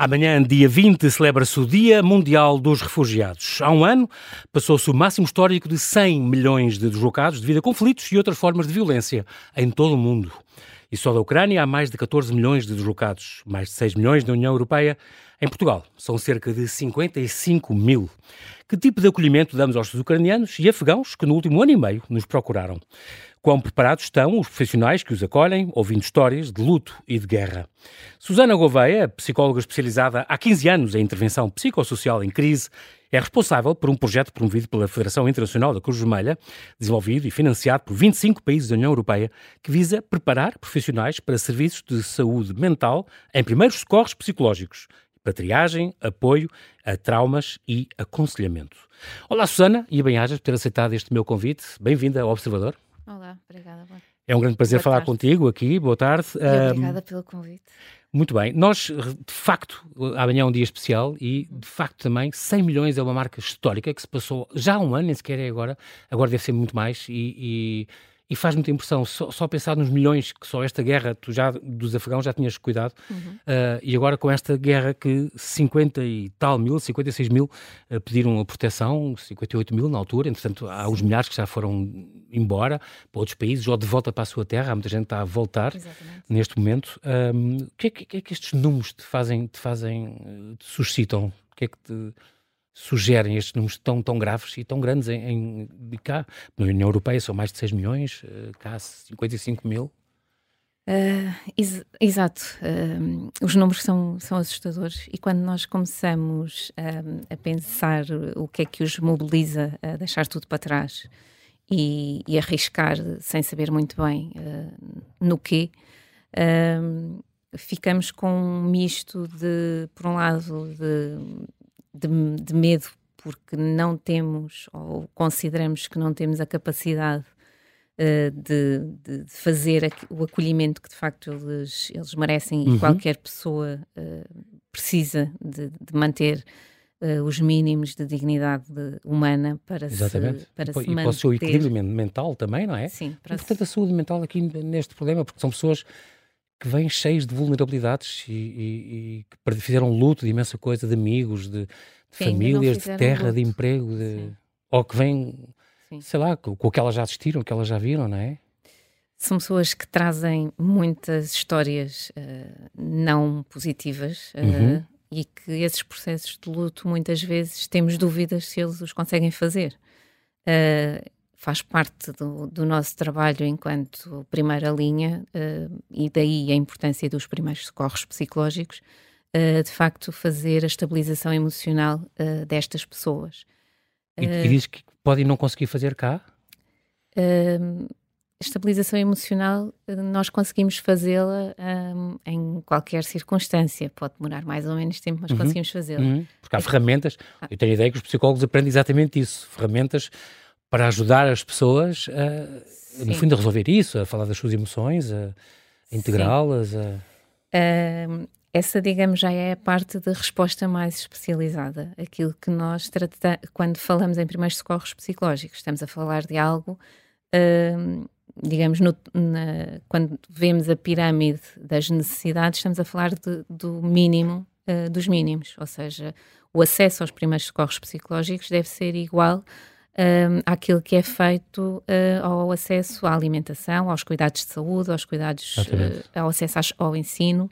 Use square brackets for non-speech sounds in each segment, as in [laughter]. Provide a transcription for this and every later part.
Amanhã, dia 20, celebra-se o Dia Mundial dos Refugiados. Há um ano, passou-se o máximo histórico de 100 milhões de deslocados devido a conflitos e outras formas de violência em todo o mundo. E só da Ucrânia há mais de 14 milhões de deslocados, mais de 6 milhões na União Europeia. Em Portugal, são cerca de 55 mil. Que tipo de acolhimento damos aos ucranianos e afegãos que no último ano e meio nos procuraram? Quão preparados estão os profissionais que os acolhem, ouvindo histórias de luto e de guerra? Susana Gouveia, psicóloga especializada há 15 anos em intervenção psicossocial em crise, é responsável por um projeto promovido pela Federação Internacional da Cruz Vermelha, desenvolvido e financiado por 25 países da União Europeia, que visa preparar profissionais para serviços de saúde mental em primeiros socorros psicológicos, para triagem, apoio a traumas e aconselhamento. Olá, Susana, e bem-ajas por ter aceitado este meu convite. Bem-vinda ao Observador. Olá, obrigada. É um grande prazer Boa falar tarde. contigo aqui. Boa tarde. E Um, obrigada pelo convite. muito bem. Nós, de facto, amanhã é um dia especial e, de facto, também 100 milhões é uma marca histórica que se passou já há um ano, nem sequer é agora. Agora deve ser muito mais e, e, e faz muita impressão. Só, só pensar nos milhões que só esta guerra, tu já dos afegãos já tinhas cuidado uh, e agora com esta guerra que 50 e tal mil, 56 mil uh, pediram a proteção, 58 mil na altura. Entretanto, há os milhares que já foram embora para outros países ou de volta para a sua terra. Há muita gente que está a voltar Exatamente. neste momento. Um, o que é que, que é que estes números te fazem, te fazem, eh, te suscitam? O que é que te sugerem estes números tão, tão graves e tão grandes em, em de cá? Na União Europeia são mais de 6 milhões, eh, cá 55 mil. Ah, ex- exato. Ah, os números são, são assustadores e quando nós começamos ah, a pensar o que é que os mobiliza a deixar tudo para trás e, e arriscar sem saber muito bem no quê, ficamos com um misto de, por um lado, de, de, de medo porque não temos ou consideramos que não temos a capacidade uh, de, de- fazer o acolhimento que de facto eles, eles merecem Uhum. e qualquer pessoa uh, precisa de, de manter uh, os mínimos de dignidade humana para Exatamente. se, para e, se e para o seu manter. equilíbrio men- mental também, não é? Sim, E, para se- portanto, a saúde mental aqui neste problema, porque são pessoas que vêm cheias de vulnerabilidades e, e- e que fizeram luto de imensa coisa, de amigos, de, de famílias, de terra, de luto. emprego, de- ou que vêm, Sim. sei lá, com, com o que elas já assistiram, o que elas já viram, não é? são pessoas que trazem muitas histórias uh, não positivas uh, Uhum. e que esses processos de luto muitas vezes temos dúvidas se eles os conseguem fazer. Uh, faz parte do, do nosso trabalho enquanto primeira linha uh, e daí a importância dos primeiros socorros psicológicos, uh, de facto fazer a estabilização emocional uh, destas pessoas. E, e diz que podem não conseguir fazer cá. Estabilização emocional nós conseguimos fazê-la hum, em qualquer circunstância. Pode demorar mais ou menos tempo, mas Uhum. conseguimos fazê-la. Uhum. Porque há ferramentas, Ah. eu tenho a ideia que os psicólogos aprendem exatamente isso, ferramentas para ajudar as pessoas a, no fundo, a resolver isso, a falar das suas emoções, a, a integrá-las, a... Hum, essa, digamos, já é a parte da resposta mais especializada. Aquilo que nós tratamos, quando falamos em primeiros socorros psicológicos, estamos a falar de algo, hum, digamos, no- na- quando vemos a pirâmide das necessidades, estamos a falar de- do mínimo uh, dos mínimos, ou seja, o acesso aos primeiros socorros psicológicos deve ser igual hum, àquilo que é feito uh, ao acesso à alimentação, aos cuidados de saúde, aos cuidados, uh, ao acesso às- ao ensino,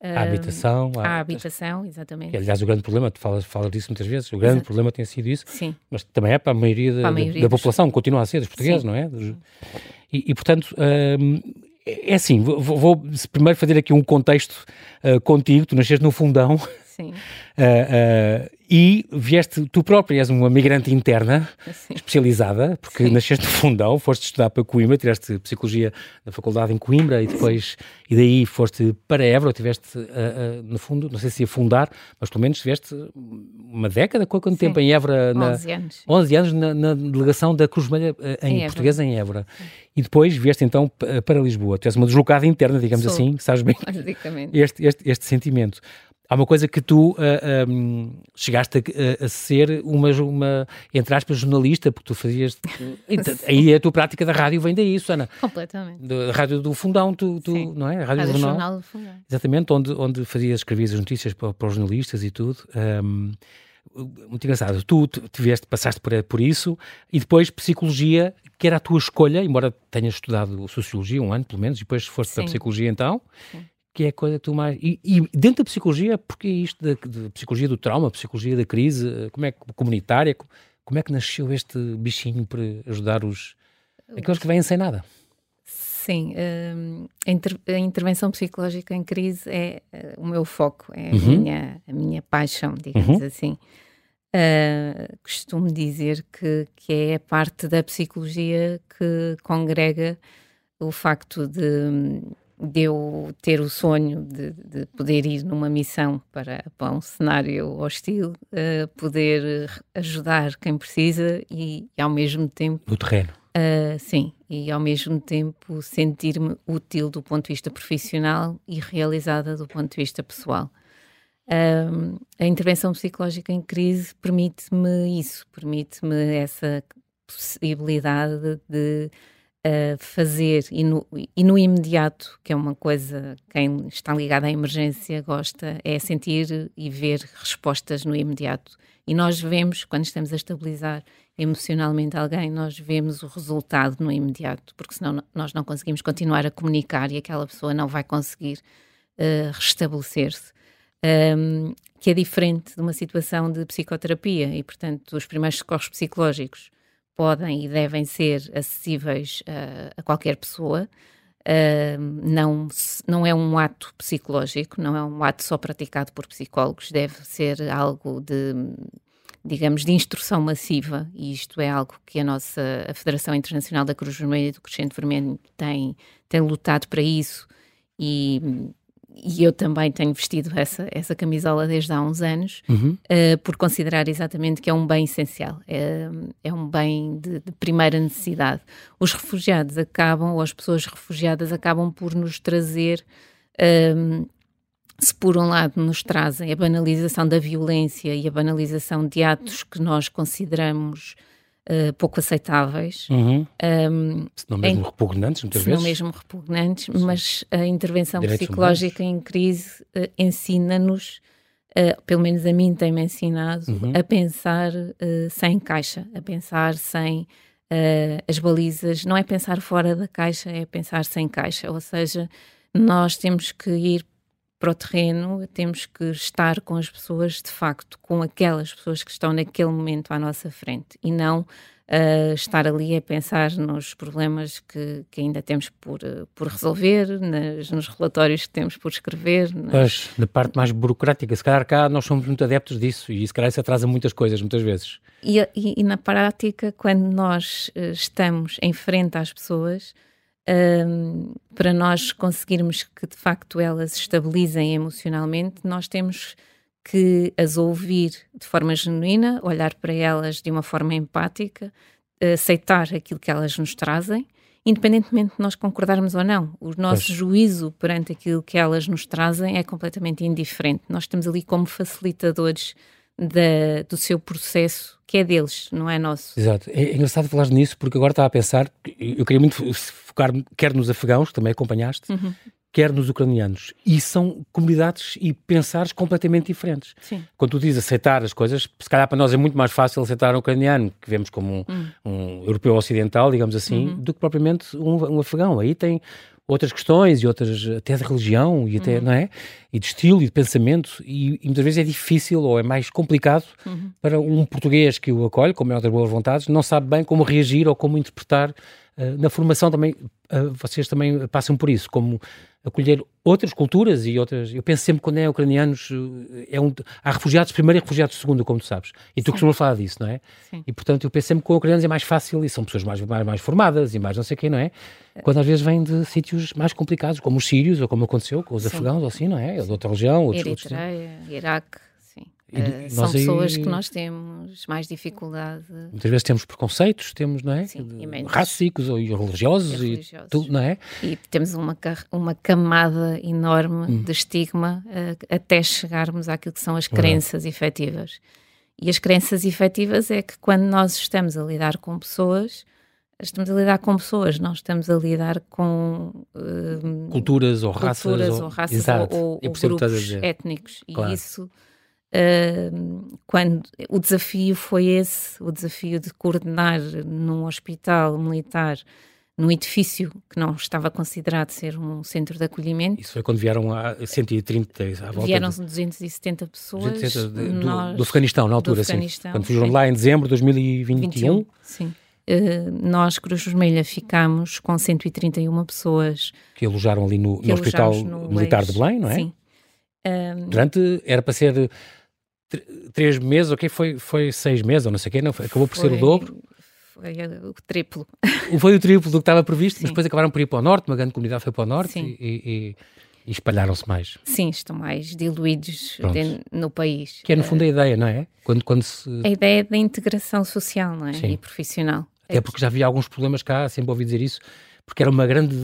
a habitação. a- à habitação, exatamente. que, aliás, o grande problema, tu falas, falas disso muitas vezes, o grande Exato. problema tem sido isso, Sim, mas também é para a maioria da, Para a da- maioria da dos- população, continua a ser, dos portugueses, Sim. não é? E, e, portanto, hum, é é assim, vou, vou- primeiro fazer aqui um contexto ah, contigo, tu nasceste no fundão, [laughs] sim, ah, ah, e vieste, tu própria és uma migrante interna, sim. especializada, porque Sim. nasceste no fundão, foste estudar para Coimbra, tiraste Psicologia na faculdade em Coimbra e depois, e daí foste para Évora, tiveste, ah, no fundo, não sei se ia fundar, mas pelo menos tiveste uma década, quanto Sim. tempo em Évora? Na, 11 anos. 11 anos na, na delegação da Cruz Vermelha em, Em português em Évora. E depois vieste então para Lisboa. Tu és uma deslocada interna, digamos Sou. assim, sabes bem [laughs] este, este, este sentimento. Há uma coisa que tu uh, ah, um, chegaste a, a, ser uma, uma, entre aspas, jornalista, porque tu fazias. [laughs] aí a tua prática da rádio vem daí, Ana. Completamente. Da rádio do Fundão, tu, tu não é? A rádio, rádio Jornal. do Fundão. Exatamente, onde, onde fazias, escrevias as notícias para, para os jornalistas e tudo. Um, muito engraçado. Tu tiveste, passaste por, por isso e depois psicologia, que era a tua escolha, embora tenhas estudado sociologia um ano pelo menos, e depois foste Sim. para a psicologia então. Sim que é a coisa que tu mais. E, e dentro da psicologia, porque isto da, psicologia do trauma, psicologia da crise, como é que comunitária, como é que nasceu este bichinho para ajudar os aqueles que vêm sem nada? Sim, hum, a, inter, a, intervenção psicológica em crise é uh, o meu foco, é uhum. a, minha, a minha paixão, digamos uhum. assim. Uh, costumo dizer que, que é a parte da psicologia que congrega o facto de de eu ter o sonho de, de, poder ir numa missão para, para um cenário hostil, uh, poder ajudar quem precisa e, e, ao mesmo tempo. No terreno. Uh, sim, e ao mesmo tempo sentir-me útil do ponto de vista profissional e realizada do ponto de vista pessoal. Uh, a intervenção psicológica em crise permite-me isso, permite-me essa possibilidade de fazer e no, e no imediato, que é uma coisa, quem está ligado à emergência gosta, é sentir e ver respostas no imediato. E nós vemos, quando estamos a estabilizar emocionalmente alguém, nós vemos o resultado no imediato, porque senão nós não conseguimos continuar a comunicar e aquela pessoa não vai conseguir uh, restabelecer-se. Um, que é diferente de uma situação de psicoterapia e, portanto, os primeiros socorros psicológicos podem e devem ser acessíveis uh, a qualquer pessoa. Uh, não, não é um ato psicológico, não é um ato só praticado por psicólogos, deve ser algo de, digamos, de instrução massiva, e isto é algo que a nossa a Federação Internacional da Cruz Vermelha e do Crescente Vermelho tem, tem lutado para isso, e e eu também tenho vestido essa, essa camisola desde há uns anos, uhum. uh, por considerar exatamente que é um bem essencial, é, é um bem de, de, primeira necessidade. Os refugiados acabam, ou as pessoas refugiadas acabam por nos trazer. Um, ehm, se por um lado nos trazem a banalização da violência e a banalização de atos que nós consideramos uh, pouco aceitáveis. Uhum. Um, se não mesmo em, repugnantes, muitas se vezes. não mesmo repugnantes, Sim. mas a intervenção Direitos psicológica humanos. em crise uh, ensina-nos, uh, pelo menos a mim tem-me ensinado, uhum. a pensar sem caixa, a pensar sem as balizas. Não é pensar fora da caixa, é pensar sem caixa. Ou seja, nós temos que ir para o terreno, temos que estar com as pessoas, de facto, com aquelas pessoas que estão naquele momento à nossa frente e não uh, estar ali a pensar nos problemas que, que ainda temos por, uh, por resolver, nas, nos relatórios que temos por escrever. Nas... Pois, na parte mais burocrática, se calhar cá nós somos muito adeptos disso e se calhar isso atrasa muitas coisas, muitas vezes. E, e, e na prática, quando nós uh, estamos em frente às pessoas, um, para nós conseguirmos que de facto elas se estabilizem emocionalmente, nós temos que as ouvir de forma genuína, olhar para elas de uma forma empática, aceitar aquilo que elas nos trazem, independentemente de nós concordarmos ou não. O nosso pois. juízo perante aquilo que elas nos trazem é completamente indiferente. Nós estamos ali como facilitadores da, do seu processo, que é deles, não é nosso. Exato. É, é engraçado falar nisso, porque agora estava a pensar, eu queria muito focar quer nos afegãos, que também acompanhaste, uhum. quer nos ucranianos. E são comunidades e pensares completamente diferentes. Sim. Quando tu dizes aceitar as coisas, se calhar para nós é muito mais fácil aceitar um ucraniano, que vemos como um, uhum. um europeu ocidental, digamos assim, uhum. do que propriamente um, um afegão. Aí tem outras questões e outras até de religião e até, uhum. não é? E de estilo e de pensamento e, e, muitas vezes é difícil ou é mais complicado uhum. para um português que o acolhe, com maior das boas vontades, não sabe bem como reagir ou como interpretar. Uh, na formação também, uh, vocês também passam por isso, como acolher outras culturas e outras. Eu penso sempre quando é ucranianos, eh, é um, há refugiados primeiro e refugiados segundo, como tu sabes. E tu costumas falar disso, não é? Sim. E portanto eu penso sempre que com ucranianos é mais fácil e são pessoas mais, mais, mais formadas e mais não sei quê, não é? Quando às vezes vêm de sítios mais complicados, como os sírios, ou como aconteceu com os Sim. afegãos, ou assim, não é? Ou de outra região, outros. Eritreia, Iraque. Uh, são pessoas aí... que nós temos mais dificuldade. Muitas vezes temos preconceitos, temos, não é? Sim, Racísicos ou religiosos e, religiosos. e tudo, não é? E temos uma, uma camada enorme hum. de estigma uh, até chegarmos àquilo que são as crenças efetivas. E as crenças efetivas é que quando nós estamos a lidar com pessoas, estamos a lidar com pessoas, não estamos a lidar com uh, culturas ou raças, culturas, ou, raças ou, ou grupos étnicos. Claro. E isso Uh, quando o desafio foi esse, o desafio de coordenar num hospital militar, num edifício que não estava considerado ser um centro de acolhimento. Isso foi quando vieram a 130 à volta. Vieram de... 270 pessoas. 270 de, do, nós, do, Afeganistão, na altura, sim. Quando fugiram lá em dezembro de 2021. 21, sim. Uh, nós, Cruz Vermelha, ficámos com 131 pessoas. Que alojaram ali no, no Hospital no Militar de Belém, não é? Sim. Durante, era para ser três meses, ok? Foi, foi seis meses ou não sei o quê, não, acabou por foi, ser o dobro. Foi o triplo. Foi o triplo do que estava previsto, Sim. mas depois acabaram por ir para o norte, uma grande comunidade foi para o norte e, e, e espalharam-se mais. Sim, estão mais diluídos de, no país. Que é no fundo a ideia, não é? Quando, quando se... A ideia da integração social não é? Sim. e profissional. Até porque já havia alguns problemas cá, sempre ouvi dizer isso, porque era uma grande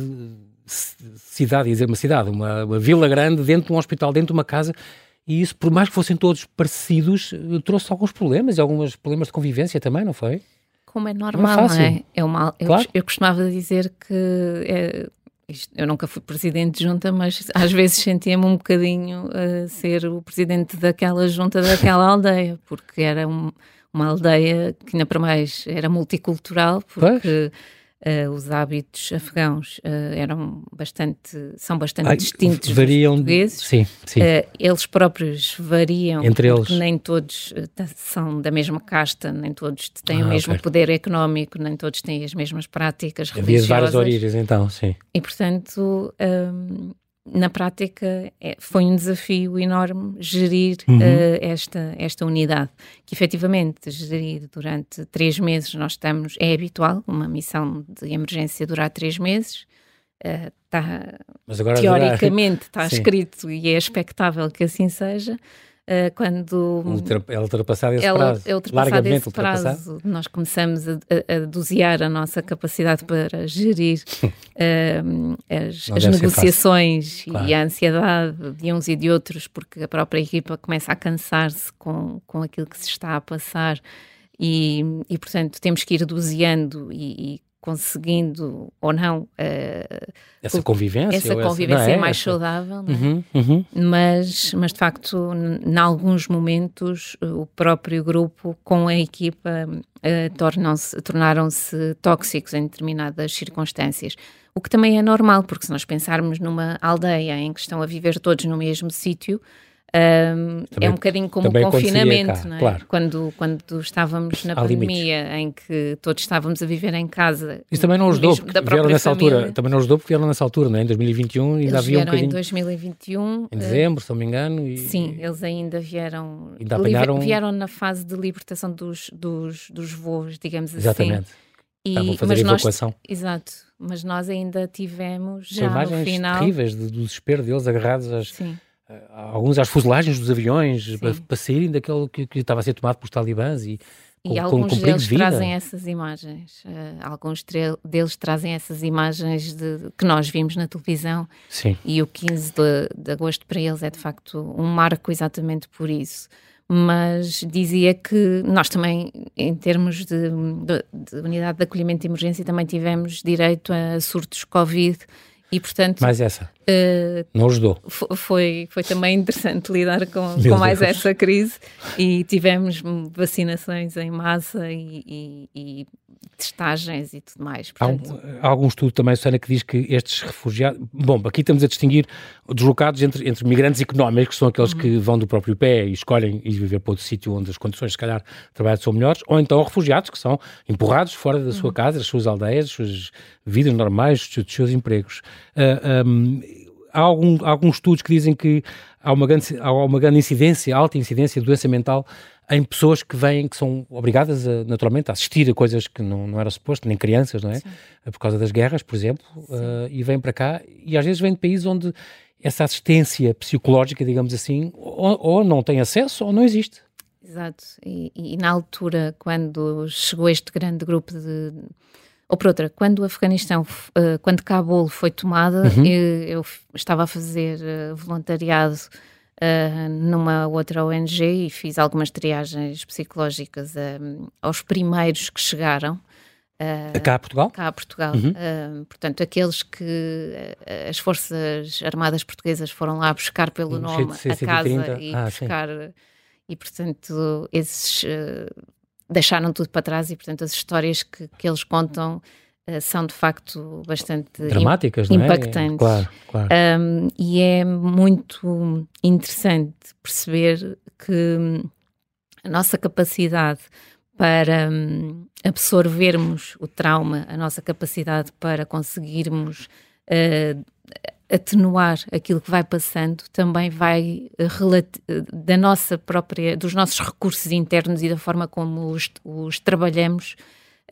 cidade, ia dizer uma cidade, uma, uma vila grande dentro de um hospital, dentro de uma casa e isso, por mais que fossem todos parecidos, eh, trouxe alguns problemas e alguns problemas de convivência também, não foi? Como é normal, não é? Não é? é uma, eu, claro. eu costumava dizer que é, eu nunca fui presidente de junta, mas às vezes sentia-me um bocadinho a ser o presidente daquela junta daquela aldeia, porque era um, uma aldeia que ainda para mais era multicultural, porque pois Uh, os hábitos afegãos uh, eram bastante, são bastante Ai, distintos variam, dos portugueses. Sim, sim. Uh, eles próprios variam, entre eles. Nem todos são da mesma casta, nem todos têm ah, o mesmo okay. poder económico, nem todos têm as mesmas práticas Havia religiosas. Havia várias origens, então, sim. E portanto, um, na prática é, foi um desafio enorme gerir uhum. uh, esta, esta unidade, que efetivamente gerir durante três meses nós estamos, é habitual, uma missão de emergência durar três meses, uh, tá, teoricamente [laughs] está escrito e é expectável que assim seja, uh, quando é ultrapassado esse prazo, é ultrapassado esse prazo, nós começamos a, a, a, dosear a nossa capacidade para gerir uh, [laughs] as, as negociações claro. e a ansiedade de uns e de outros, porque a própria equipa começa a cansar-se com, com aquilo que se está a passar. E, e, portanto, temos que ir doseando e, e conseguindo ou não uh, essa convivência, essa convivência é? mais essa... saudável, é? uhum, uhum. Mas, mas de facto, em alguns momentos, o próprio grupo com a equipa uh, tornaram-se tóxicos em determinadas circunstâncias. O que também é normal, porque se nós pensarmos numa aldeia em que estão a viver todos no mesmo sítio, um, também, é um bocadinho como o confinamento, não é? Claro. Quando, quando estávamos na Há pandemia, limites. em que todos estávamos a viver em casa. Isso também não ajudou, porque vieram nessa família. altura, também não ajudou porque vieram nessa altura, não é? Em 2021 ainda havia um bocadinho. em 2021. Em dezembro, se não me engano. E... Sim, eles ainda vieram. Ainda apanharam... Vieram na fase de libertação dos, dos, dos voos, digamos Exatamente. assim. Exatamente. fazer mas evacuação. Nós, exato, mas nós ainda tivemos já São imagens no final... terríveis do desespero deles agarrados às, Sim eh, alguns às fuselagens dos aviões para, para, saírem daquele que, que, estava a ser tomado pelos talibãs e, e com, alguns com, com deles de trazem essas imagens. Uh, alguns deles trazem essas imagens de, que nós vimos na televisão. Sim. E o 15 de, de agosto para eles é de facto um marco exatamente por isso mas dizia que nós também, em termos de, de, de, unidade de acolhimento de emergência, também tivemos direito a surtos Covid e, portanto. Mais essa. Uh, não ajudou. Foi, foi também interessante lidar com, com mais essa crise e tivemos vacinações em massa e, e, e testagens e tudo mais. Portanto... Há, há, algum estudo também, Susana, que diz que estes refugiados. Bom, aqui estamos a distinguir deslocados entre, entre migrantes económicos, que são aqueles uhum. que vão do próprio pé e escolhem ir viver para outro sítio onde as condições, se calhar, de trabalho são melhores, ou então refugiados que são empurrados fora da sua uhum. casa, das suas aldeias, das suas vidas normais, dos seus empregos. Uh, ah, um, há, algum, há alguns estudos que dizem que há uma, grande, há uma grande incidência, alta incidência de doença mental em pessoas que vêm, que são obrigadas a, naturalmente a assistir a coisas que não, não era suposto, nem crianças, não é? Sim. Por causa das guerras, por exemplo, uh, e vêm para cá, e às vezes vêm de países onde essa assistência psicológica, digamos assim, ou, ou não tem acesso ou não existe. Exato. E, e, na altura, quando chegou este grande grupo de. Ou por outra, quando o Afeganistão, uh, quando Cabul foi tomada, uhum. eu, eu, estava a fazer uh, voluntariado uh, numa outra ONG e fiz algumas triagens psicológicas aos primeiros que chegaram. Uh, cá a Portugal? Cá a Portugal. Uhum. Uh, portanto, aqueles que uh, as Forças Armadas Portuguesas foram lá buscar pelo nome a casa e ah, buscar. Sim. E, portanto, esses deixaram tudo para trás e, portanto, as histórias que, que eles contam são de facto bastante dramáticas, impactantes. Não é? Claro, claro. Um, e é muito interessante perceber que a nossa capacidade para um, absorvermos o trauma, a nossa capacidade para conseguirmos uh, atenuar aquilo que vai passando, também vai uh, da nossa própria, dos nossos recursos internos e da forma como os, os trabalhamos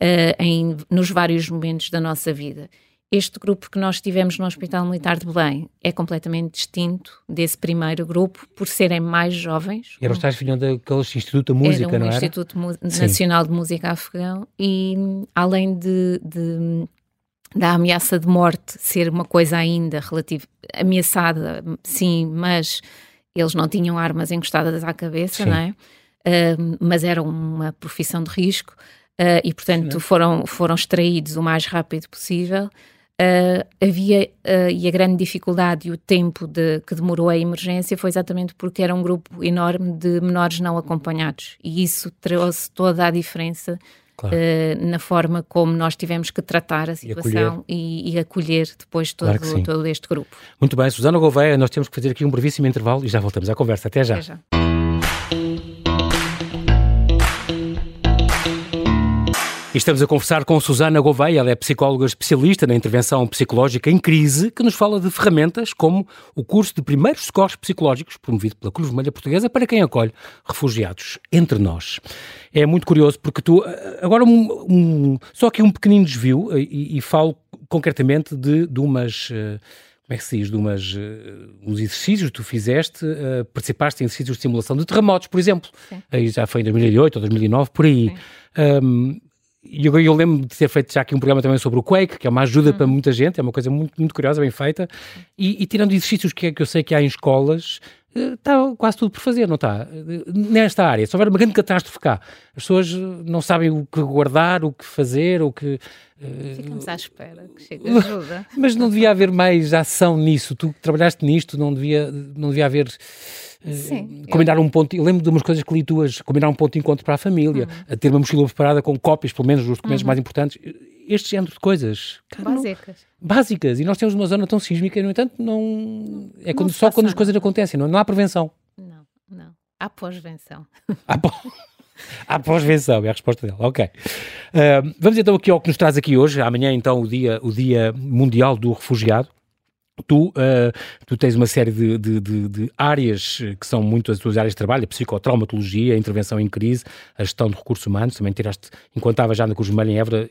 uh, em, nos vários momentos da nossa vida este grupo que nós tivemos no Hospital Militar de Belém é completamente distinto desse primeiro grupo, por serem mais jovens. E eram os tais daquele Instituto da Música, era um não era? Instituto Nacional Sim. de Música Afegão e além de, de, da ameaça de morte ser uma coisa ainda relativa, ameaçada, sim, mas eles não tinham armas encostadas à cabeça, sim. não é? Uh, mas era uma profissão de risco. Uh, e portanto foram, foram extraídos o mais rápido possível Uh, havia e a grande dificuldade e o tempo de, que demorou a emergência foi exatamente porque era um grupo enorme de menores não acompanhados e isso trouxe toda a diferença claro. uh, na forma como nós tivemos que tratar a situação e acolher, e, e acolher depois todo, claro todo este grupo. Muito bem, Susana Gouveia, nós temos que fazer aqui um brevíssimo intervalo e já voltamos à conversa. Até já. Até já. E estamos a conversar com Susana Gouveia, ela é psicóloga especialista na intervenção psicológica em crise, que nos fala de ferramentas como o curso de primeiros socorros psicológicos, promovido pela Cruz Vermelha Portuguesa, para quem acolhe refugiados entre nós. É muito curioso porque tu, agora um, um, só aqui um pequenino desvio e, e falo concretamente de, de umas como é que se diz, de umas, uh, uns exercícios que tu fizeste, uh, participaste em exercícios de simulação de terremotos, por exemplo. Sim. Aí já foi em 2008 ou 2009, por aí. Um, e eu, eu, lembro de ter feito já aqui um programa também sobre o Quake, que é uma ajuda uhum. para muita gente, é uma coisa muito, muito curiosa, bem feita. E, e tirando exercícios que, que eu sei que há em escolas, está eh, quase tudo por fazer, não está? Nesta área, se houver uma grande catástrofe cá, as pessoas não sabem o que guardar, o que fazer, o que. Eh, Ficamos à espera que chegue [laughs] ajuda. Mas não devia haver mais ação nisso. Tu trabalhaste nisto, não devia, não devia haver Sim, combinar eu... um ponto, eu lembro de umas coisas que li tuas, combinar um ponto de encontro para a família, uhum. ter uma mochila preparada com cópias, pelo menos, dos documentos uhum. mais importantes, este género de coisas. Cara, básicas. Não, básicas. E nós temos uma zona tão sísmica, no entanto, não. É quando, não só quando as coisas acontecem, não, não há prevenção. Não, não. Há pós-venção. [laughs] Há pós A pós-venção, é a resposta dela. Ok. Uh, vamos então aqui ao que nos traz aqui hoje. Amanhã, então, o dia, o dia Mundial do Refugiado. Tu, uh, tu tens uma série de, de, de, de, áreas que são muito as tuas áreas de trabalho, a psicotraumatologia, a intervenção em crise, a gestão de recursos humanos, também tiraste, enquanto estava já na Cruz Vermelha em Évora,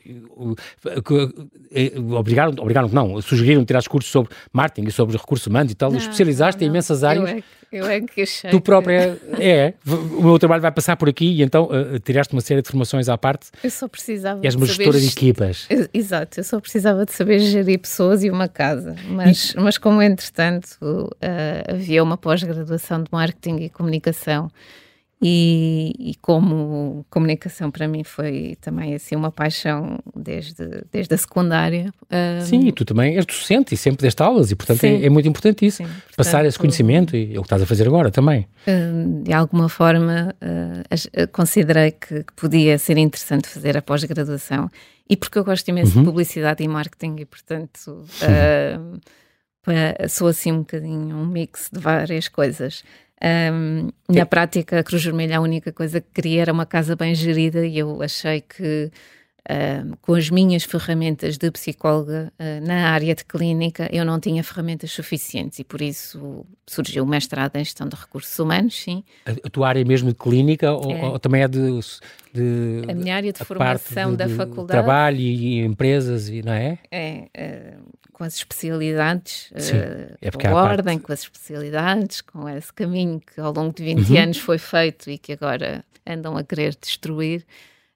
obrigaram, obrigaram não, sugeriram tirar cursos sobre marketing e sobre recursos humanos e tal, não, especializaste não, em imensas áreas. É, eu é que achei. Tu própria, é, o meu trabalho vai passar por aqui e então uh, tiraste uma série de formações à parte. Eu só precisava És uma gestora de equipas. Exato, eu só precisava de saber gerir pessoas e uma casa, mas... E mas como entretanto uh, havia uma pós-graduação de marketing e comunicação e, e, como comunicação para mim foi também assim uma paixão desde, desde a secundária. Um, sim, e tu também és docente e sempre deste aulas e portanto é, é, muito importante isso, sim, portanto, passar esse conhecimento e é o que estás a fazer agora também. Um, de alguma forma uh, considerei que, que, podia ser interessante fazer a pós-graduação e porque eu gosto imenso uhum. de publicidade e marketing e portanto... Uh, sou assim um bocadinho um mix de várias coisas. Um, na prática, a Cruz Vermelha, a única coisa que queria era uma casa bem gerida e eu achei que Uh, com as minhas ferramentas de psicóloga uh, na área de clínica, eu não tinha ferramentas suficientes e por isso surgiu o mestrado em gestão de recursos humanos, sim. A, tua área mesmo de clínica ou, é. ou também é de, de, A minha área de formação de, da de faculdade. Trabalho e, empresas, e, não é? É, uh, com as especialidades, sim, é com a ordem, parte... com as especialidades, com esse caminho que ao longo de 20 uhum. anos foi feito e que agora andam a querer destruir.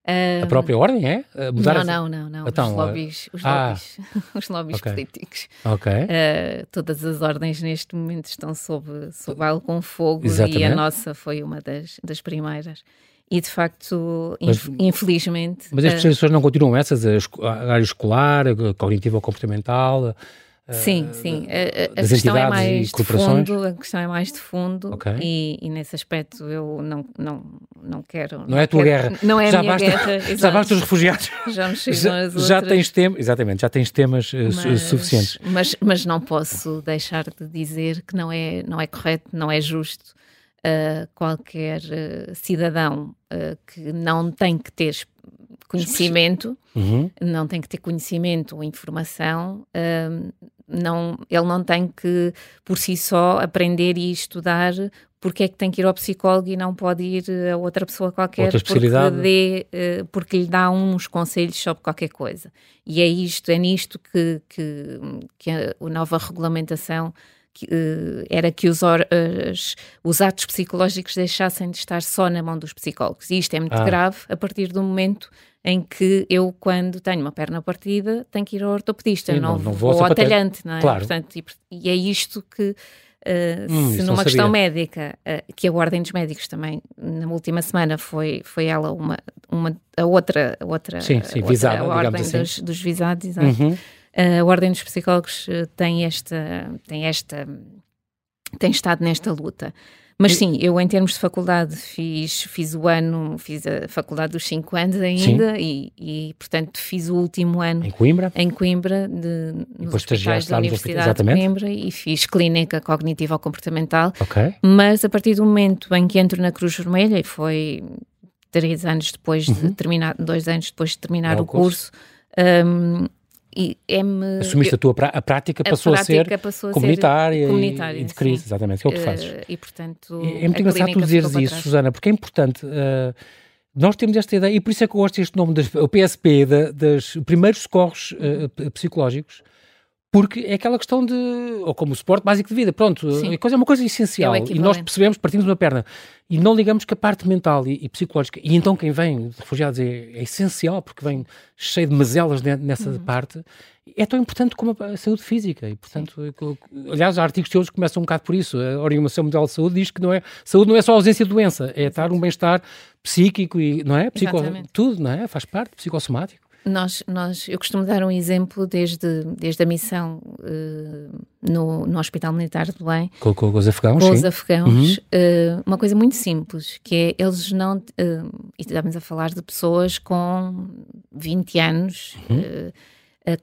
Uh, a própria ordem é? Mudar não, não, não, não. Então, os lobbies, os ah, lobbies, [laughs] os lobbies okay. políticos. Ok. Uh, todas as ordens neste momento estão sob, sob algo fogo Exatamente. e a nossa foi uma das, das primeiras. E de facto, mas, infelizmente. Mas as especializações uh, não continuam essas? A área escolar, a cognitiva ou comportamental? Sim, sim. A, a questão é mais de fundo, a questão é mais de fundo okay. e, e, nesse aspecto eu não, não, não quero. Não, não é a tua quero, guerra. Não é já a minha basta, guerra. [laughs] Já basta os refugiados. [laughs] Já me já, já tens temas, exatamente, já tens temas eh, mas, suficientes. Mas, mas não posso deixar de dizer que não é, não é correto, não é justo uh, qualquer uh, cidadão uh, que não tem que ter conhecimento, uhum. não tem que ter conhecimento ou informação, não, ele não tem que, por si só, aprender e estudar porque é que tem que ir ao psicólogo e não pode ir a outra pessoa qualquer outra. Porque, dê, porque lhe dá uns conselhos sobre qualquer coisa. E é isto, é nisto que, que, que a nova regulamentação era que os, os atos psicológicos deixassem de estar só na mão dos psicólogos. E isto é muito ah. grave a partir do momento em que eu, quando tenho uma perna partida, tenho que ir ao ortopedista, Sim, não, não, não vou ao atalhante, não é? Claro. Portanto, e, e é isto que Uh, hum, se numa questão médica, uh, que a Ordem dos Médicos também, na última semana, foi, foi ela uma, uma a outra, a outra, sim, sim, outra, visada, a Ordem assim. dos, dos visados, exato. Uhum a Ordem dos Psicólogos eh, tem esta, tem esta, tem estado nesta luta. Mas sim, eu em termos de faculdade fiz, fiz o ano, fiz a faculdade dos 5 anos ainda e, e, portanto fiz o último ano em Coimbra, em Coimbra de, nos hospitais da Universidade de Coimbra e fiz clínica cognitiva comportamental. Okay. Mas a partir do momento em que entro na Cruz Vermelha e foi três anos depois uhum. de terminar, dois anos depois de terminar é o curso, curso um, e é-me... Assumiste a tua a prática passou a, prática ser passou a comunitária, ser comunitária e, e de crise, sim. exatamente, que é o que fazes. Uh, e portanto É, é muito engraçado tu dizeres isso, Susana, porque é importante... Uh, nós temos esta ideia, e por isso é que eu gosto deste nome, das, o PSP, da, dos primeiros socorros uh, psicológicos, porque é aquela questão de, ou como o suporte básico de vida, pronto, a coisa é uma coisa essencial. É e nós percebemos, partimos uma perna e não ligamos que a parte mental e, e psicológica, e então quem vem de refugiados é, é, essencial porque vem cheio de mazelas nessa uhum. parte, é tão importante como a, saúde física. E portanto, Sim. aliás há artigos teus que começam um bocado por isso, a Organização Mundial de Saúde diz que não é, saúde não é só ausência de doença, é estar um bem-estar psíquico e, não é, Psico, tudo, não é, faz parte, psicossomático. Nós, nós, eu costumo dar um exemplo desde, desde a missão uh, no, no Hospital Militar de Belém. Com, com os afegãos, Com os afegãos. Uhum. Uh, uma coisa muito simples, que é eles não... Uh, e estamos a falar de pessoas com 20 anos... Uhum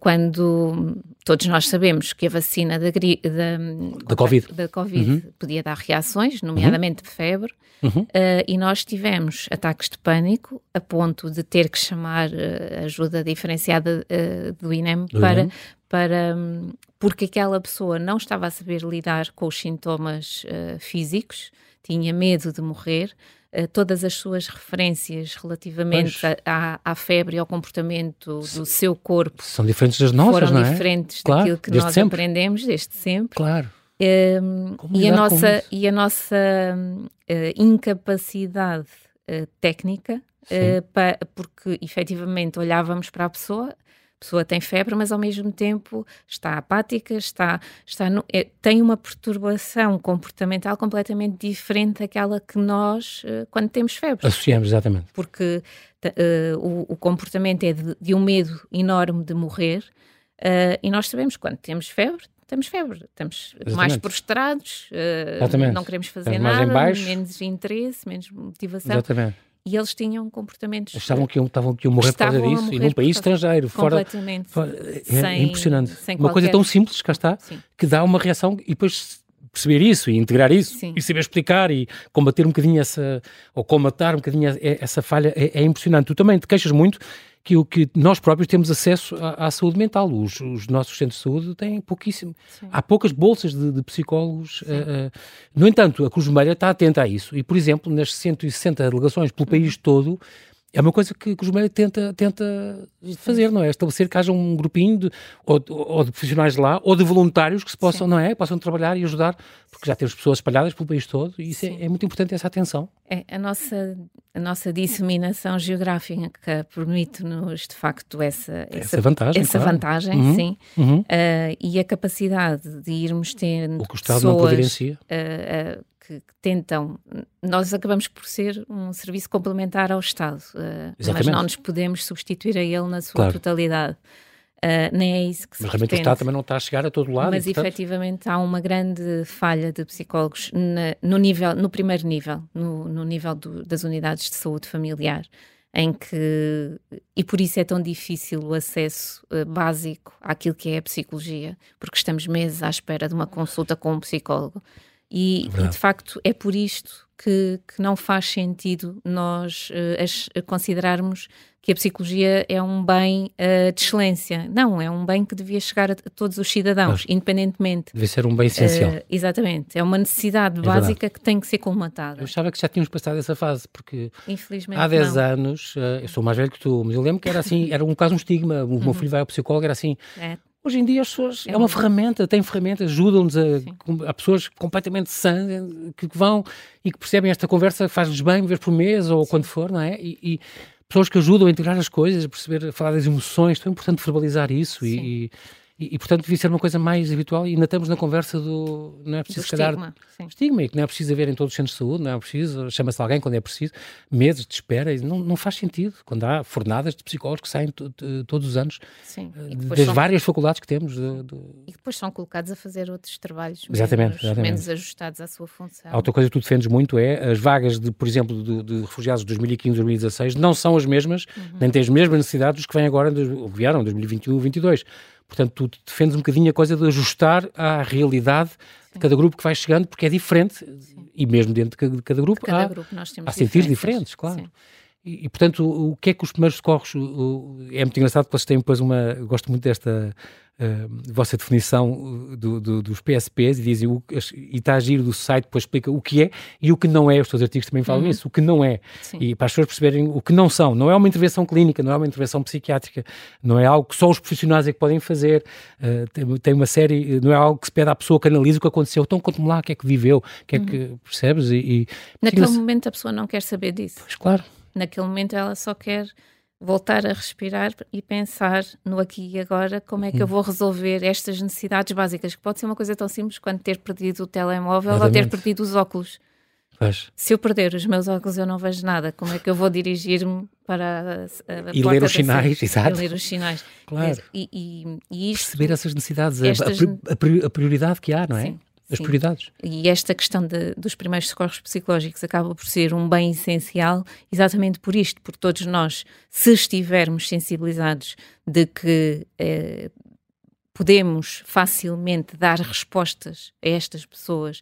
quando todos nós sabemos que a vacina da, da, da Covid, da COVID uhum. podia dar reações, nomeadamente uhum. febre, uhum. Uh, e nós tivemos ataques de pânico a ponto de ter que chamar uh, ajuda diferenciada uh, do INEM do para, INEM. para um, porque aquela pessoa não estava a saber lidar com os sintomas físicos, tinha medo de morrer, todas as suas referências relativamente à, à, febre e ao comportamento do seu corpo são diferentes das nossas, foram não é? diferentes claro, daquilo que nós sempre. aprendemos desde sempre. Claro. Um, e, a nossa, e a nossa uh, incapacidade uh, técnica, uh, pa, porque efetivamente olhávamos para a pessoa, pessoa tem febre, mas ao mesmo tempo está apática, está, está no, é, tem uma perturbação comportamental completamente diferente daquela que nós, uh, quando temos febre. Associamos, exatamente. Porque uh, o, o, comportamento é de, de, um medo enorme de morrer, uh, e nós sabemos quando temos febre, temos febre, estamos Exatamente. mais prostrados, uh, não queremos fazer nada, menos interesse, menos motivação. Exatamente e eles tinham comportamentos. Estavam que, estavam que iam morrer por causa disso e num país estrangeiro, fora. fora é, é, impressionante. Sem uma qualquer... coisa tão simples, cá está, Sim. que dá uma reação e depois perceber isso e integrar isso Sim. e saber explicar e combater um bocadinho essa, ou combatar um bocadinho essa falha é, é impressionante. Tu também te queixas muito que o que nós próprios temos acesso à, à saúde mental. Os, os, nossos centros de saúde têm pouquíssimo. Sim. Há poucas bolsas de, de psicólogos. Uh, uh, no entanto, a Cruz Vermelha está atenta a isso. E, por exemplo, nas 160 delegações pelo país uhum. todo, é uma coisa que, que o Jumel tenta, tenta fazer, não é? Estabelecer que haja um grupinho de, ou, ou, de profissionais lá, ou de voluntários que se possam, Sim. não é? Possam trabalhar e ajudar, porque já temos pessoas espalhadas pelo país todo e isso é, é, muito importante essa atenção. É, a nossa, a nossa disseminação geográfica permite-nos, de facto, essa, essa, essa vantagem. Essa claro. vantagem, uhum. sim. Uhum. Uh, e a capacidade de irmos tendo. O que o Estado pessoas, não providencia. Uh, uh, que, que, tentam. Nós acabamos por ser um serviço complementar ao Estado, uh, mas não nos podemos substituir a ele na sua claro. totalidade. Uh, nem é isso que se Mas realmente o Estado também não está a chegar a todo lado. Mas portanto... efetivamente há uma grande falha de psicólogos na, no, nível, no primeiro nível, no, no nível do, das unidades de saúde familiar, em que. E por isso é tão difícil o acesso uh, básico àquilo que é a psicologia, porque estamos meses à espera de uma consulta com um psicólogo. E, e, de facto é por isto que, que não faz sentido nós uh, as, considerarmos que a psicologia é um bem uh, de excelência. Não, é um bem que devia chegar a, todos os cidadãos, independentemente. Deve ser um bem essencial. Uh, exatamente, é uma necessidade é básica verdade. que tem que ser colmatada. Eu achava que já tínhamos passado essa fase, porque há 10 anos, eu sou mais velho que tu, mas eu lembro que era assim, era um caso um estigma. O meu uhum. filho vai ao psicólogo, era assim. É Hoje em dia as pessoas, é, é uma ferramenta, tem ferramentas, ajudam-nos a, a, pessoas completamente sãs que vão e que percebem esta conversa faz-lhes bem uma vez por mês ou Sim. quando for, não é? E, e, pessoas que ajudam a integrar as coisas, a perceber, a falar das emoções, é importante verbalizar isso e, e, e, portanto, devia ser uma coisa mais habitual. E ainda estamos na conversa do. Não é preciso, se calhar. Estigma, e que não é preciso haver em todos os centros de saúde, não é preciso. Chama-se alguém quando é preciso, meses de espera. E não, não faz sentido quando há fornadas de psicólogos que saem todos os anos Sim. Eh, das são... várias faculdades que temos. E depois são colocados a fazer outros trabalhos exatamente, menos, exatamente. menos ajustados à sua função. A outra coisa que tu defendes muito é as vagas, de, por exemplo, de, de refugiados de 2015 2016 não são as mesmas, uhum. nem têm as mesmas necessidades dos que vêm agora, vieram em 2021 2022. Portanto, tu defendes um bocadinho a coisa de ajustar à realidade de cada grupo que vai chegando, porque é diferente, Sim. e mesmo dentro de cada, grupo, de cada há, grupo há sentidos diferentes, claro. E, e, portanto, o, o, que é que os primeiros socorros. O, é muito engraçado que vocês têm depois uma. Eu gosto muito desta uh, vossa definição uh, do, do, dos PSPs e dizem o, e está a agir do site, depois explica o que é e o que não é. Os seus artigos também falam uhum. isso, o que não é. Sim. E para as pessoas perceberem o que não são. Não é uma intervenção clínica, não é uma intervenção psiquiátrica, não é algo que só os profissionais é que podem fazer. Uh, tem, tem, uma série, não é algo que se pede à pessoa que analise o que aconteceu. Então conte-me lá o que é que viveu, o que é que uhum. percebes. E, e Naquele momento a pessoa não quer saber disso. Pois claro. Naquele momento ela só quer voltar a respirar e pensar no aqui e agora como é que eu vou resolver estas necessidades básicas, que pode ser uma coisa tão simples quanto ter perdido o telemóvel Exatamente. ou ter perdido os óculos. Pois. Se eu perder os meus óculos, eu não vejo nada. Como é que eu vou dirigir-me para a, a e ler os sinais, exato. E ler os sinais. Claro. E, e, e isto, Perceber essas necessidades, estas... a, a, prioridade que há, não é? Sim as Sim. prioridades. E esta questão de, dos primeiros socorros psicológicos acaba por ser um bem essencial exatamente por isto, porque todos nós, se estivermos sensibilizados de que eh, podemos facilmente dar respostas a estas pessoas,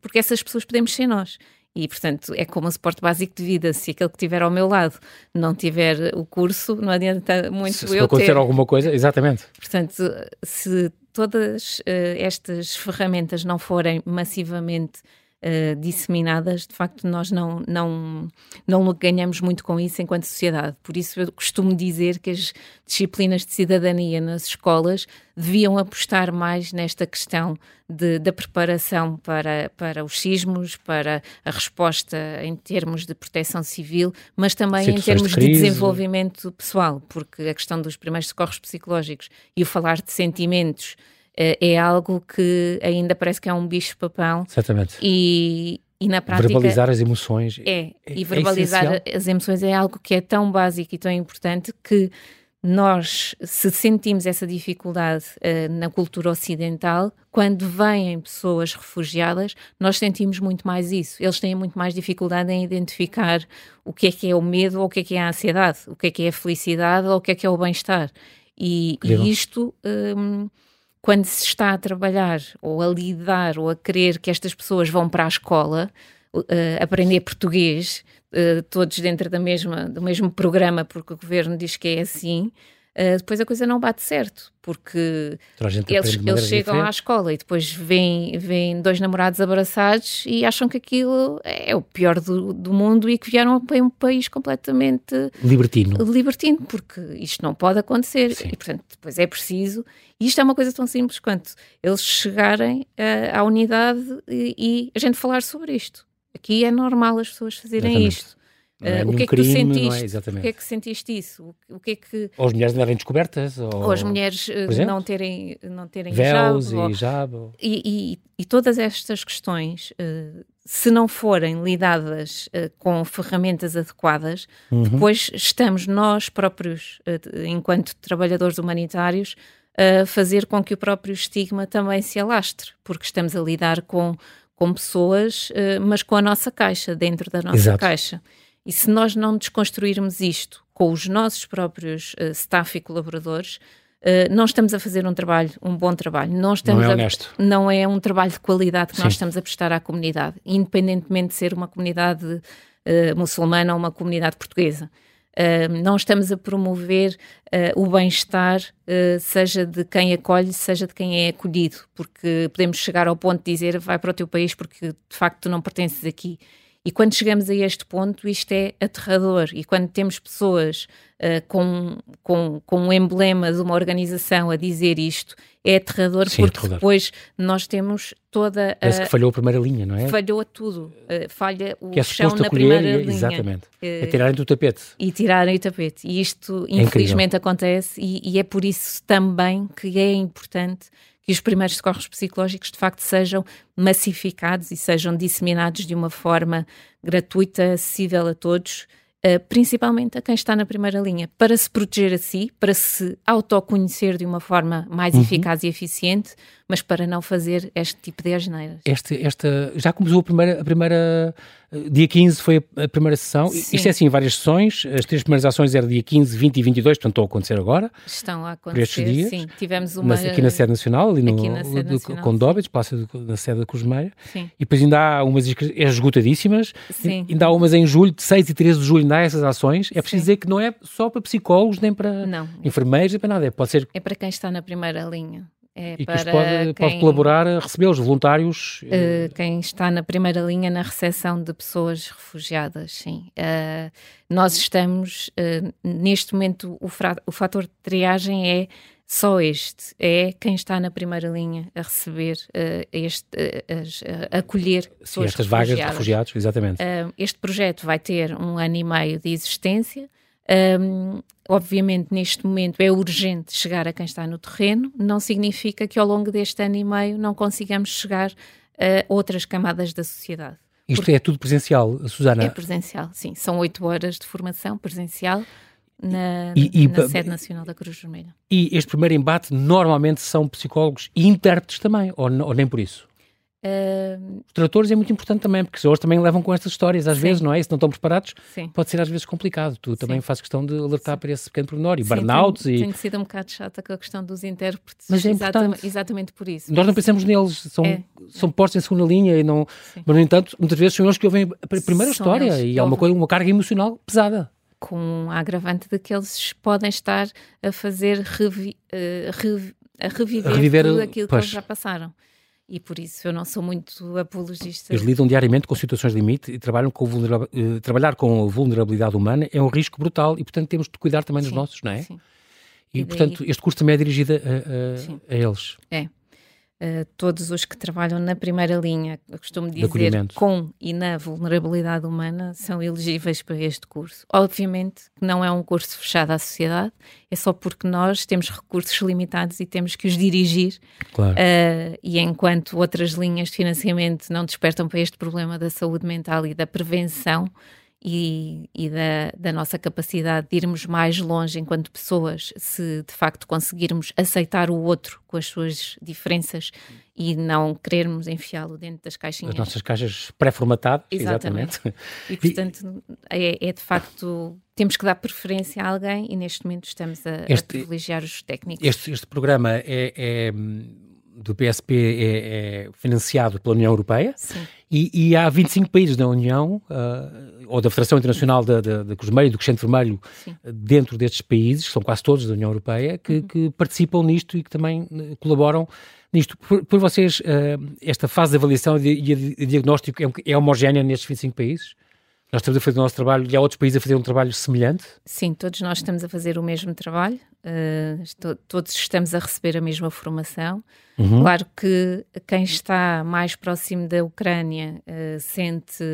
porque essas pessoas podemos ser nós. E, portanto, é como um suporte básico de vida. Se aquele que estiver ao meu lado não tiver o curso, não adianta muito se, eu se acontecer ter. alguma coisa, exatamente. Portanto, se todas uh, estas ferramentas não forem massivamente uh, disseminadas, de facto nós não, não, não ganhamos muito com isso enquanto sociedade. Por isso eu costumo dizer que as disciplinas de cidadania nas escolas deviam apostar mais nesta questão de, da preparação para, para os sismos, para a resposta em termos de proteção civil, mas também em termos de, de, desenvolvimento pessoal, porque a questão dos primeiros socorros psicológicos e o falar de sentimentos é algo que ainda parece que é um bicho-papão. Exatamente. E, e na prática. Verbalizar as emoções. É, é e verbalizar é as emoções é algo que é tão básico e tão importante que nós, se sentimos essa dificuldade uh, na cultura ocidental, quando vêm pessoas refugiadas, nós sentimos muito mais isso. Eles têm muito mais dificuldade em identificar o que é que é o medo ou o que é que é a ansiedade, o que é que é a felicidade ou o que é que é o bem-estar. E, e, isto. Um, quando se está a trabalhar ou a lidar ou a querer que estas pessoas vão para a escola uh, aprender português, uh, todos dentro da mesma, do mesmo programa, porque o governo diz que é assim, Uh, depois a coisa não bate certo, porque eles, eles chegam à escola e depois vêm, vêm dois namorados abraçados e acham que aquilo é o pior do, do mundo e que vieram para um país completamente libertino. libertino, porque isto não pode acontecer. Sim. E, portanto, depois é preciso. E isto é uma coisa tão simples quanto eles chegarem uh, à unidade e, e, a gente falar sobre isto. Aqui é normal as pessoas fazerem Exatamente. isto. É uh, o que é que crime, tu sentiste? É? O que é que sentiste isso? O que é que... Ou as mulheres andarem descobertas? Ou, ou as mulheres uh, não terem, não terem Véus hijab, e jabo. E, e, e, todas estas questões, uh, se não forem lidadas com ferramentas adequadas, uhum. depois estamos nós próprios, enquanto trabalhadores humanitários, a fazer com que o próprio estigma também se alastre, porque estamos a lidar com, com pessoas, mas com a nossa caixa, dentro da nossa Exato. caixa. E se nós não desconstruirmos isto com os nossos próprios uh, staff e colaboradores, uh, não estamos a fazer um trabalho, um bom trabalho. Não, estamos não é a, honesto. não é um trabalho de qualidade que Sim. nós estamos a prestar à comunidade, independentemente de ser uma comunidade uh, muçulmana ou uma comunidade portuguesa. Uh, não estamos a promover o bem-estar, seja de quem acolhe, seja de quem é acolhido, porque podemos chegar ao ponto de dizer vai para o teu país porque de facto tu não pertences aqui. E quando chegamos a este ponto, isto é aterrador. E quando temos pessoas uh, com, com, com um emblema de uma organização a dizer isto, é aterrador Sim, porque aterrador. depois nós temos toda a. Parece que falhou a primeira linha, não é? Falhou tudo. Uh, falha o que é chão na primeira e, linha. Exatamente. Uh, é tirarem do tapete. E tirarem o tapete. E isto, é infelizmente, acontece e, e é por isso também que é importante que os primeiros socorros psicológicos de facto sejam massificados e sejam disseminados de uma forma gratuita, acessível a todos, uh, principalmente a quem está na primeira linha, para se proteger a si, para se autoconhecer de uma forma mais uhum. eficaz e eficiente, mas para não fazer este tipo de asneiras. Este, esta, já começou a primeira, a primeira dia 15 foi a, primeira sessão. Sim. Isto é assim, várias sessões. As três primeiras ações eram dia 15, 20 e 22, portanto estão a acontecer agora. Estão a acontecer, dias, sim. Tivemos uma... Na, aqui na sede nacional, ali no, sede nacional, Palácio na sede da Cruz Meia. Sim. E depois ainda há umas esgotadíssimas. Sim. Ainda há umas em julho, de 6 e 13 de julho, ainda há essas ações. É preciso sim. dizer que não é só para psicólogos, nem para não. enfermeiros, nem para nada. É, pode ser... É para quem está na primeira linha. É e que pode, quem, pode colaborar receber os voluntários. Uh, quem está na primeira linha na recepção de pessoas refugiadas, sim. Uh, nós estamos, uh, neste momento, o, o fator de triagem é só este, é quem está na primeira linha a receber, este, a acolher pessoas Sim, estas vagas de refugiados, exatamente. este projeto vai ter um ano e meio de existência, um, obviamente, neste momento é urgente chegar a quem está no terreno, não significa que ao longo deste ano e meio não consigamos chegar a outras camadas da sociedade. Isto Porque é tudo presencial, Susana? É presencial, sim. São oito horas de formação presencial na, e, e, na sede nacional da Cruz Vermelha. E este primeiro embate normalmente são psicólogos e intérpretes também, ou, ou nem por isso? Uh... Os tradutores é muito importante também, porque eles também levam com estas histórias, às Sim. vezes, não é? E se não estão preparados, Sim. pode ser às vezes complicado. Tu também fazes questão de alertar Sim. para esse pequeno pormenor e burnouts. Tenho, e... tenho sido um bocado chata com a questão dos intérpretes. Mas é exatamente, exatamente por isso. Nós não pensamos neles, são, é. são postos em segunda linha, e não... mas no entanto, muitas vezes são eles que ouvem a primeira são história e há uma, coisa, uma carga emocional pesada com a agravante de que eles podem estar a fazer revi, uh, a reviver, reviver tudo aquilo pois. que eles já passaram e por isso eu não sou muito apologista. Eles lidam diariamente com situações de limite e trabalham com uh, trabalhar com a vulnerabilidade humana é um risco brutal e, portanto, temos de cuidar também dos nossos, não é? Sim. E, e portanto, este curso também é dirigido a, a, a eles. É. Uh, todos os que trabalham na primeira linha, eu costumo dizer, com e na vulnerabilidade humana, são elegíveis para este curso. Obviamente que não é um curso fechado à sociedade, é só porque nós temos recursos limitados e temos que os dirigir. Claro. Uh, e enquanto outras linhas de financiamento não despertam para este problema da saúde mental e da prevenção, e, e da, da, nossa capacidade de irmos mais longe enquanto pessoas, se de facto conseguirmos aceitar o outro com as suas diferenças e não querermos enfiá-lo dentro das caixinhas. As nossas caixas pré-formatadas, exatamente. exatamente. E portanto é, é, de facto temos que dar preferência a alguém e neste momento estamos a, este, a privilegiar os técnicos. Este, este programa é, é do PSP é, é, financiado pela União Europeia e, e, há 25 países da União uh, ou da Federação Internacional da, da, da Cruz Vermelha do Crescente Vermelho Sim. dentro destes países, que são quase todos da União Europeia, que, uhum. que participam nisto e que também uh, colaboram nisto. Por, por vocês, uh, esta fase de avaliação e de, de diagnóstico é, é homogénea nestes 25 países? Nós estamos a fazer o nosso trabalho e há outros países a fazer um trabalho semelhante? Sim, todos nós estamos a fazer o mesmo trabalho, uh, estou, todos estamos a receber a mesma formação. Uhum. Claro que quem está mais próximo da Ucrânia uh, sente,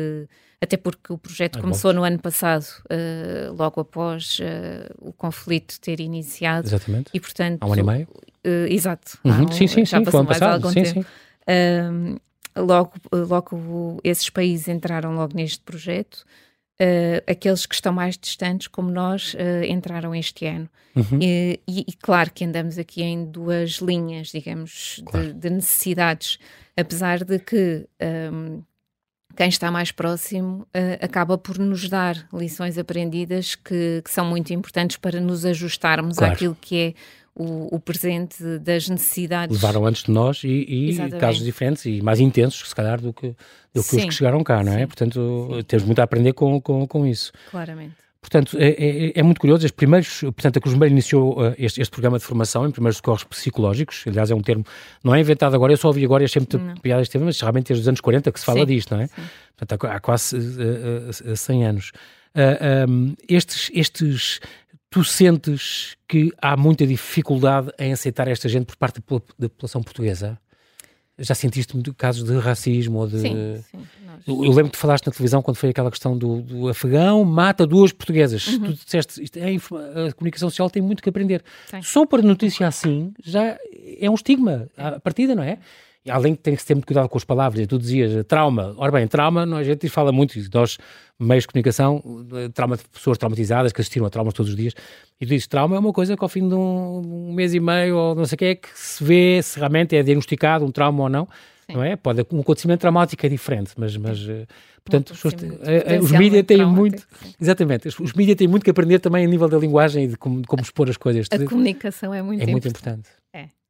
até porque o projeto é começou bom. no ano passado, uh, logo após o conflito ter iniciado. Exatamente. E portanto. Há um ano e meio? exato. Uhum. Um, sim, sim, já sim, passou mais passado. algum sim, tempo. Sim logo, logo esses países entraram logo neste projeto. Uh, aqueles que estão mais distantes, como nós, uh, entraram este ano. Uhum. E, e, e, claro que andamos aqui em duas linhas, digamos, claro. de, de, necessidades, apesar de que um, ehm, quem está mais próximo uh, acaba por nos dar lições aprendidas que, que, são muito importantes para nos ajustarmos claro. àquilo que é o, o, presente das necessidades. Levaram antes de nós e, e casos diferentes e mais intensos, se calhar, do que, do que os que chegaram cá, não é? Sim. Portanto, Sim. temos muito a aprender com, com, com isso. Claramente. Portanto, é, é, é, muito curioso. Os primeiros, portanto, a Cruz Vermelha iniciou uh, este, este, programa de formação em primeiros socorros psicológicos. Aliás, é um termo, não é inventado agora, eu só ouvi agora e achei muito piada este tema, mas realmente desde os anos 40 que se fala sim, disto, não é? Sim. Portanto, há, há quase uh, uh, 100 anos. Uh, um, estes, estes tu sentes que há muita dificuldade em aceitar esta gente por parte da população portuguesa? Já sentiste muito casos de racismo ou de. Sim, sim. Eu, eu lembro que falaste na televisão quando foi aquela questão do, do afegão mata duas portuguesas. Uhum. Tu disseste, isto, é, a comunicação social tem muito que aprender. Sim. Só para notícia assim já é um estigma à partida, não é? Além que tem que ter muito cuidado com as palavras, tu dizias trauma. Ora bem, trauma, a gente fala muito, nós, meios de comunicação, trauma de pessoas traumatizadas que assistiram a traumas todos os dias, e tu dizes trauma é uma coisa que ao fim de um, um mês e meio ou não sei o que é que se vê se realmente é diagnosticado um trauma ou não, Sim. não é? Pode, um acontecimento traumático é diferente, mas, mas eh, portanto, os, eh, os mídias têm muito, exatamente, os, os mídias têm muito que aprender também a nível da linguagem e de como, como expor as coisas. A comunicação é muito, é muito importante.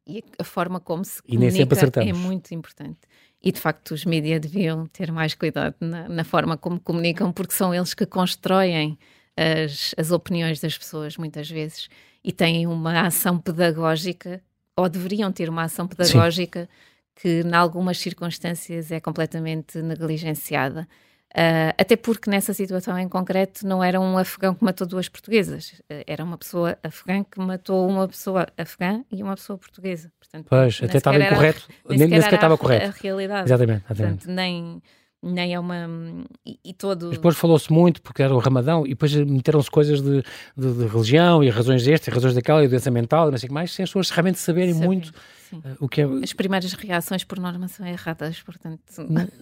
E a forma como se e comunica é muito importante. E de facto os mídias deviam ter mais cuidado na, na, forma como comunicam, porque são eles que constroem as, as opiniões das pessoas muitas vezes e têm uma ação pedagógica, ou deveriam ter uma ação pedagógica Sim. que, em algumas circunstâncias, é completamente negligenciada. Uh, até porque nessa situação em concreto não era um afegão que matou duas portuguesas, uh, era uma pessoa afegã que matou uma pessoa afegã e uma pessoa portuguesa. Portanto, pois, até estava incorreto, [laughs] nem, nem sequer estava correto. A realidade. Exatamente, exatamente. Portanto, nem, nem é uma. E, e todo. Depois falou-se muito, porque era o Ramadão, e depois meteram-se coisas de, de, de, religião e razões destas, e razões daquela, e doença mental, e não sei o que mais, sem as pessoas realmente saberem Saber. muito Uh, o que é... As primeiras reações, por norma, são erradas, portanto.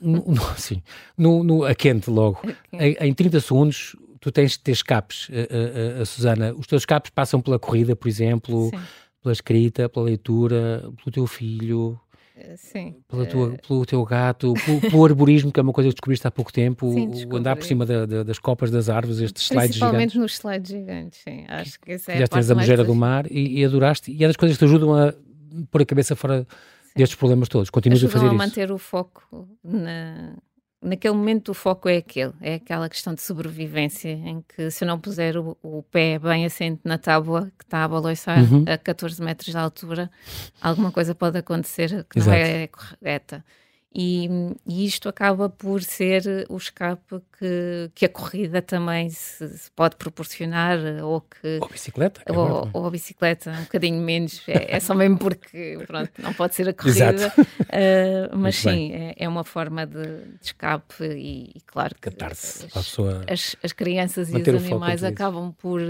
No, no, [laughs] sim, no, no, a quente logo. Em, em 30 segundos, tu tens de ter escapes, a, a, a, Susana. Os teus escapes passam pela corrida, por exemplo, sim. pela escrita, pela leitura, pelo teu filho. Eh, sim. Pela tua. Pelo teu gato, pelo, pelo, arborismo, que é uma coisa que descobriste há pouco tempo, sim, o andar por cima da, da, das copas das árvores, estes slides gigantes. Principalmente nos slides gigantes, sim. Acho que essa é Já a tens a mojeira do mar e, e, adoraste, e é das coisas que te ajudam a pôr a cabeça fora Sim. destes problemas todos. Continuas a fazer a isso. manter o foco na, naquele momento o foco é aquele, é aquela questão de sobrevivência, em que se eu não puser o, o pé bem assente na tábua que está a baloiçar uhum. a 14 metros de altura, alguma coisa pode acontecer que Exato. não é correta. E, e, isto acaba por ser o escape que, que a corrida também se, se pode proporcionar, ou que. Ou a bicicleta. É ou, ou, a bicicleta, um bocadinho menos. É, é, só mesmo porque pronto, não pode ser a [laughs] corrida. Uh, mas sim, é, é, uma forma de, de escape e, e, claro que. As, as, as, crianças e os animais acabam por,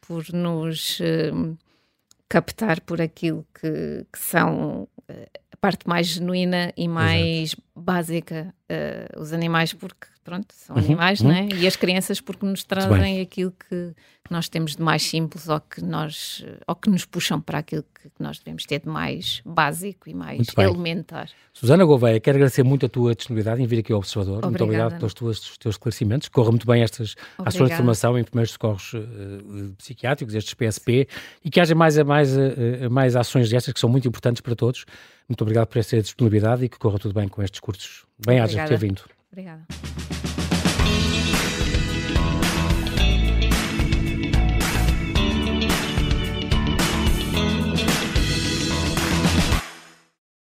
por nos. Uh, captar por aquilo que, que são uh, parte mais genuína e mais Exato. básica uh, os animais, porque pronto, são uhum, animais, uhum. não é? E as crianças porque nos trazem aquilo que, que, nós temos de mais simples ou que, nós, ou que nos puxam para aquilo que, que nós devemos ter de mais básico e mais elementar. Susana Gouveia, quero agradecer muito a tua disponibilidade em vir aqui ao Observador. Obrigada, muito obrigado pelos teus, teus esclarecimentos. Corra muito bem estas ações de formação em primeiros socorros uh, psiquiátricos, estes PSP, e que haja mais, mais, uh, mais ações destas que são muito importantes para todos. Muito obrigado por essa disponibilidade e que corra tudo bem com estes cursos. Bem haja ter vindo. Fregado.